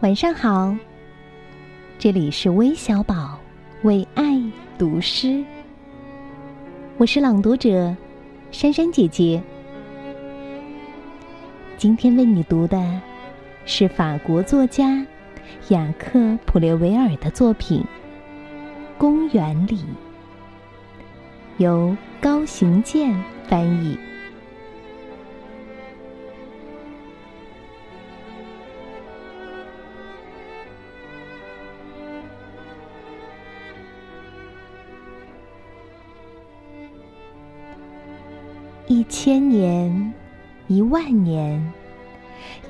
晚上好，这里是微小宝为爱读诗，我是朗读者珊珊姐姐。今天为你读的是法国作家雅克·普列维尔的作品《公园里》，由高行健翻译。一千年，一万年，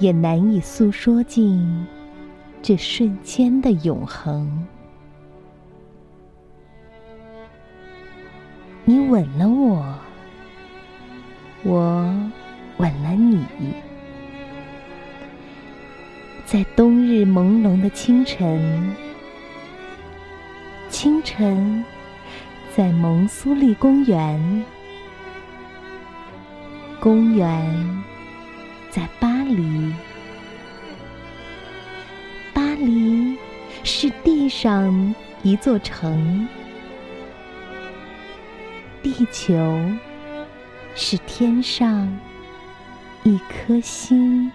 也难以诉说尽这瞬间的永恒。你吻了我，我吻了你，在冬日朦胧的清晨，清晨，在蒙苏利公园。公园在巴黎，巴黎是地上一座城，地球是天上一颗星。